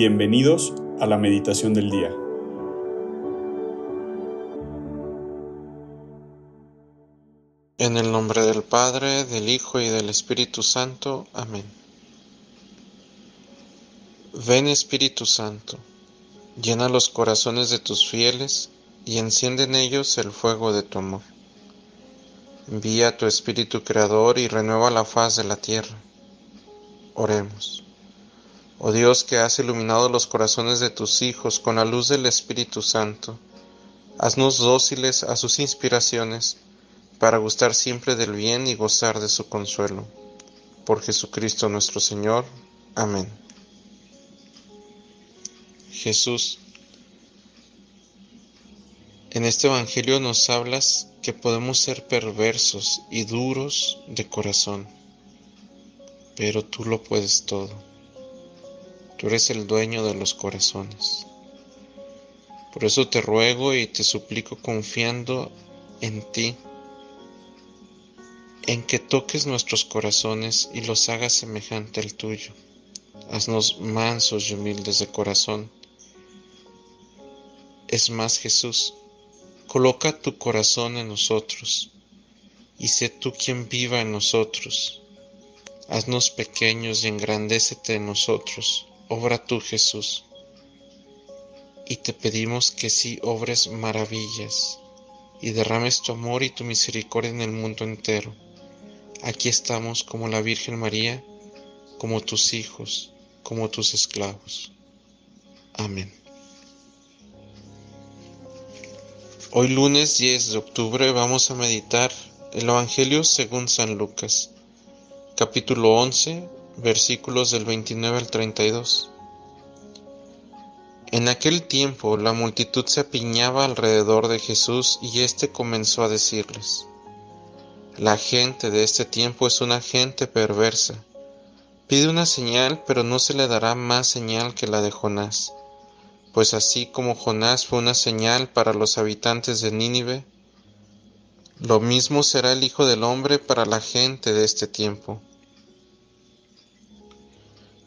Bienvenidos a la meditación del día. En el nombre del Padre, del Hijo y del Espíritu Santo. Amén. Ven Espíritu Santo, llena los corazones de tus fieles y enciende en ellos el fuego de tu amor. Envía tu Espíritu Creador y renueva la faz de la tierra. Oremos. Oh Dios que has iluminado los corazones de tus hijos con la luz del Espíritu Santo, haznos dóciles a sus inspiraciones para gustar siempre del bien y gozar de su consuelo. Por Jesucristo nuestro Señor. Amén. Jesús, en este Evangelio nos hablas que podemos ser perversos y duros de corazón, pero tú lo puedes todo. Tú eres el dueño de los corazones. Por eso te ruego y te suplico confiando en ti, en que toques nuestros corazones y los hagas semejante al tuyo. Haznos mansos y humildes de corazón. Es más, Jesús, coloca tu corazón en nosotros y sé tú quien viva en nosotros. Haznos pequeños y engrandécete en nosotros obra tú Jesús. Y te pedimos que sí obres maravillas y derrames tu amor y tu misericordia en el mundo entero. Aquí estamos como la Virgen María, como tus hijos, como tus esclavos. Amén. Hoy lunes 10 de octubre vamos a meditar el Evangelio según San Lucas, capítulo 11, versículos del 29 al 32. En aquel tiempo la multitud se apiñaba alrededor de Jesús y éste comenzó a decirles, La gente de este tiempo es una gente perversa. Pide una señal, pero no se le dará más señal que la de Jonás, pues así como Jonás fue una señal para los habitantes de Nínive, lo mismo será el Hijo del Hombre para la gente de este tiempo.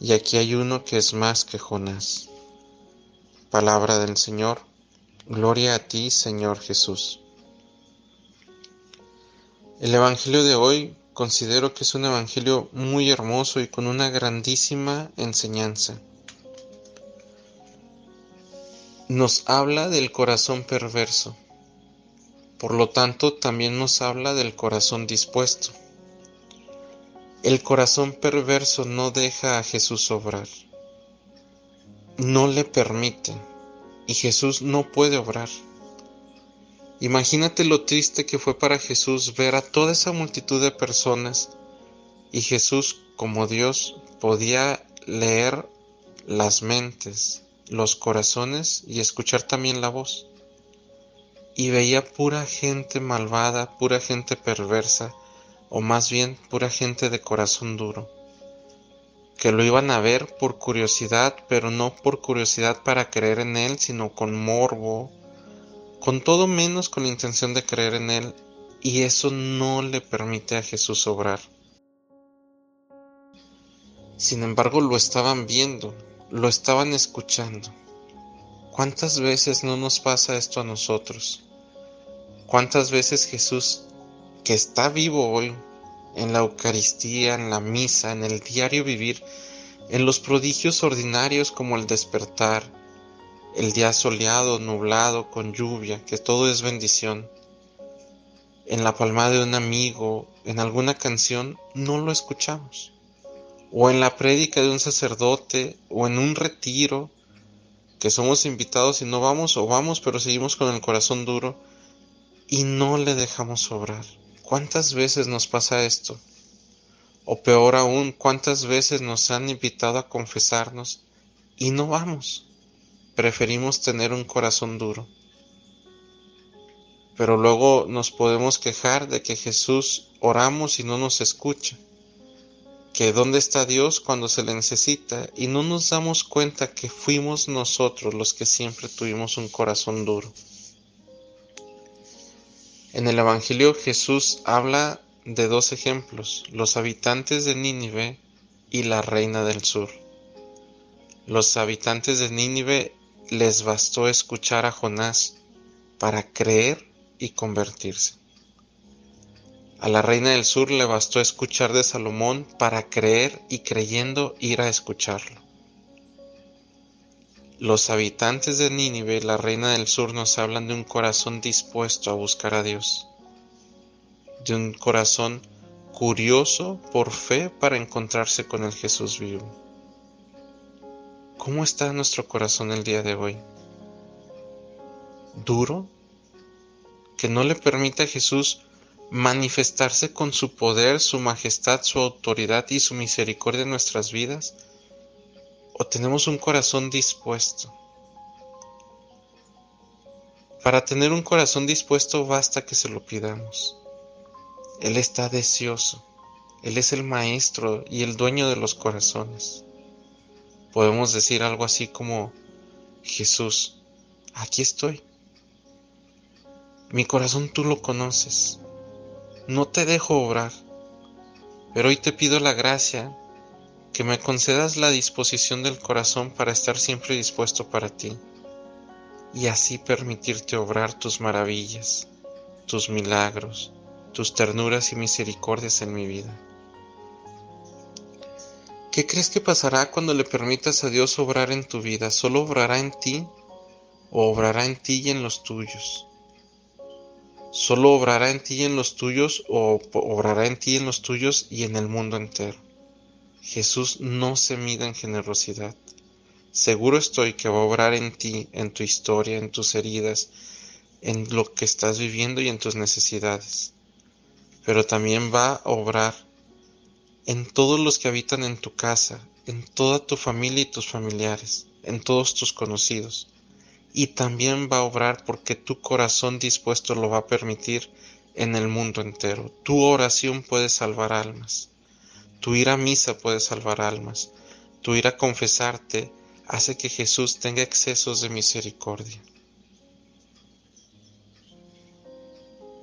y aquí hay uno que es más que Jonás. Palabra del Señor. Gloria a ti, Señor Jesús. El Evangelio de hoy considero que es un Evangelio muy hermoso y con una grandísima enseñanza. Nos habla del corazón perverso, por lo tanto también nos habla del corazón dispuesto. El corazón perverso no deja a Jesús obrar. No le permite. Y Jesús no puede obrar. Imagínate lo triste que fue para Jesús ver a toda esa multitud de personas y Jesús como Dios podía leer las mentes, los corazones y escuchar también la voz. Y veía pura gente malvada, pura gente perversa, o más bien pura gente de corazón duro, que lo iban a ver por curiosidad, pero no por curiosidad para creer en él, sino con morbo, con todo menos con la intención de creer en él, y eso no le permite a Jesús obrar. Sin embargo, lo estaban viendo, lo estaban escuchando. ¿Cuántas veces no nos pasa esto a nosotros? ¿Cuántas veces Jesús que está vivo hoy, en la Eucaristía, en la misa, en el diario vivir, en los prodigios ordinarios como el despertar, el día soleado, nublado, con lluvia, que todo es bendición, en la palma de un amigo, en alguna canción, no lo escuchamos, o en la prédica de un sacerdote, o en un retiro, que somos invitados y no vamos, o vamos pero seguimos con el corazón duro, y no le dejamos obrar. ¿Cuántas veces nos pasa esto? O peor aún, ¿cuántas veces nos han invitado a confesarnos y no vamos? preferimos tener un corazón duro. Pero luego nos podemos quejar de que Jesús oramos y no nos escucha, que dónde está Dios cuando se le necesita y no nos damos cuenta que fuimos nosotros los que siempre tuvimos un corazón duro. En el Evangelio Jesús habla de dos ejemplos, los habitantes de Nínive y la reina del sur. Los habitantes de Nínive les bastó escuchar a Jonás para creer y convertirse. A la reina del sur le bastó escuchar de Salomón para creer y creyendo ir a escucharlo. Los habitantes de Nínive, la reina del sur, nos hablan de un corazón dispuesto a buscar a Dios, de un corazón curioso por fe para encontrarse con el Jesús vivo. ¿Cómo está nuestro corazón el día de hoy? ¿Duro? ¿Que no le permite a Jesús manifestarse con su poder, su majestad, su autoridad y su misericordia en nuestras vidas? ¿O tenemos un corazón dispuesto? Para tener un corazón dispuesto basta que se lo pidamos. Él está deseoso. Él es el maestro y el dueño de los corazones. Podemos decir algo así como, Jesús, aquí estoy. Mi corazón tú lo conoces. No te dejo obrar, pero hoy te pido la gracia que me concedas la disposición del corazón para estar siempre dispuesto para ti y así permitirte obrar tus maravillas, tus milagros, tus ternuras y misericordias en mi vida. ¿Qué crees que pasará cuando le permitas a Dios obrar en tu vida? ¿Solo obrará en ti o obrará en ti y en los tuyos? ¿Solo obrará en ti y en los tuyos o obrará en ti y en los tuyos y en el mundo entero? Jesús no se mide en generosidad. Seguro estoy que va a obrar en ti, en tu historia, en tus heridas, en lo que estás viviendo y en tus necesidades pero también va a obrar en todos los que habitan en tu casa, en toda tu familia y tus familiares, en todos tus conocidos. Y también va a obrar porque tu corazón dispuesto lo va a permitir en el mundo entero. Tu oración puede salvar almas. Tu ir a misa puede salvar almas. Tu ir a confesarte hace que Jesús tenga excesos de misericordia.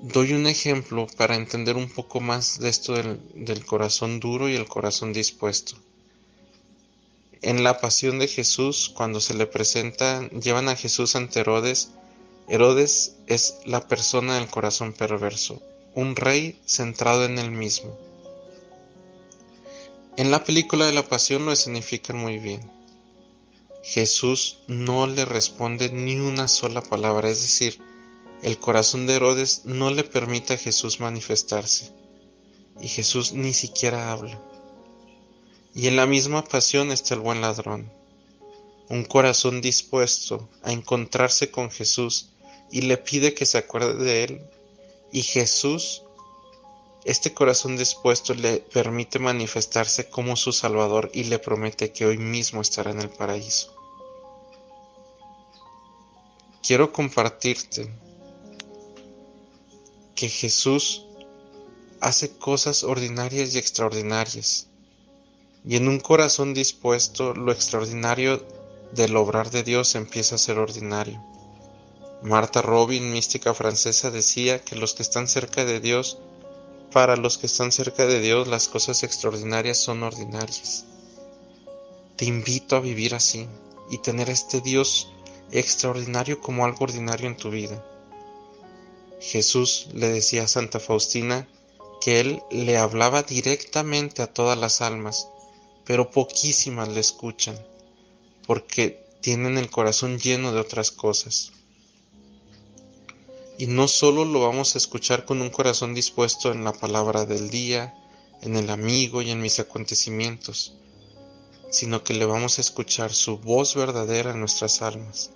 doy un ejemplo para entender un poco más de esto del, corazón duro y el corazón dispuesto. En la pasión de Jesús, cuando se le presenta, llevan a Jesús ante Herodes. Herodes es la persona del corazón perverso, un rey centrado en él mismo. En la película de la pasión lo escenifican muy bien. Jesús no le responde ni una sola palabra, es decir, el corazón de Herodes no le permite a Jesús manifestarse, y Jesús ni siquiera habla. Y en la misma pasión está el buen ladrón, un corazón dispuesto a encontrarse con Jesús y le pide que se acuerde de él, y Jesús, este corazón dispuesto le permite manifestarse como su Salvador y le promete que hoy mismo estará en el paraíso. Quiero compartirte que Jesús hace cosas ordinarias y extraordinarias. Y en un corazón dispuesto, lo extraordinario del obrar de Dios empieza a ser ordinario. Marta Robin, mística francesa, decía que los que están cerca de Dios, para los que están cerca de Dios, las cosas extraordinarias son ordinarias. Te invito a vivir así y tener a este Dios extraordinario como algo ordinario en tu vida. Jesús le decía a Santa Faustina que él le hablaba directamente a todas las almas, pero poquísimas le escuchan, porque tienen el corazón lleno de otras cosas. Y no solo lo vamos a escuchar con un corazón dispuesto en la palabra del día, en el amigo y en mis acontecimientos, sino que le vamos a escuchar su voz verdadera en nuestras almas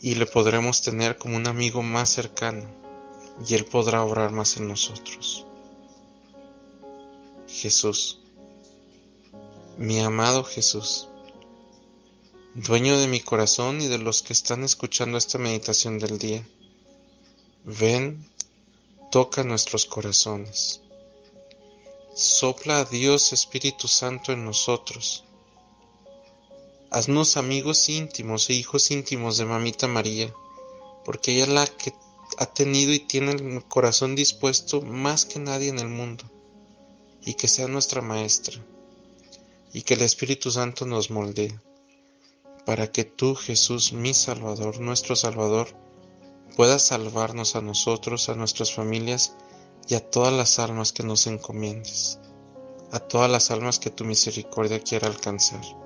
y le podremos tener como un amigo más cercano y Él podrá obrar más en nosotros. Jesús, mi amado Jesús, dueño de mi corazón y de los que están escuchando esta meditación del día. Ven, toca nuestros corazones. Sopla a Dios Espíritu Santo en nosotros. Haznos amigos íntimos e hijos íntimos de Mamita María, porque ella es la que ha tenido y tiene el corazón dispuesto más que nadie en el mundo, y que sea nuestra maestra, y que el Espíritu Santo nos moldee para que tú, Jesús, mi Salvador, nuestro Salvador, puedas salvarnos a nosotros, a nuestras familias y a todas las almas que nos encomiendes, a todas las almas que tu misericordia quiera alcanzar.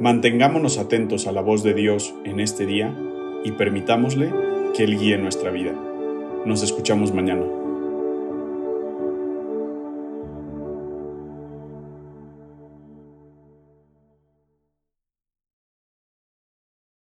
Mantengámonos atentos a la voz de Dios en este día y permitámosle que Él guíe nuestra vida. Nos escuchamos mañana.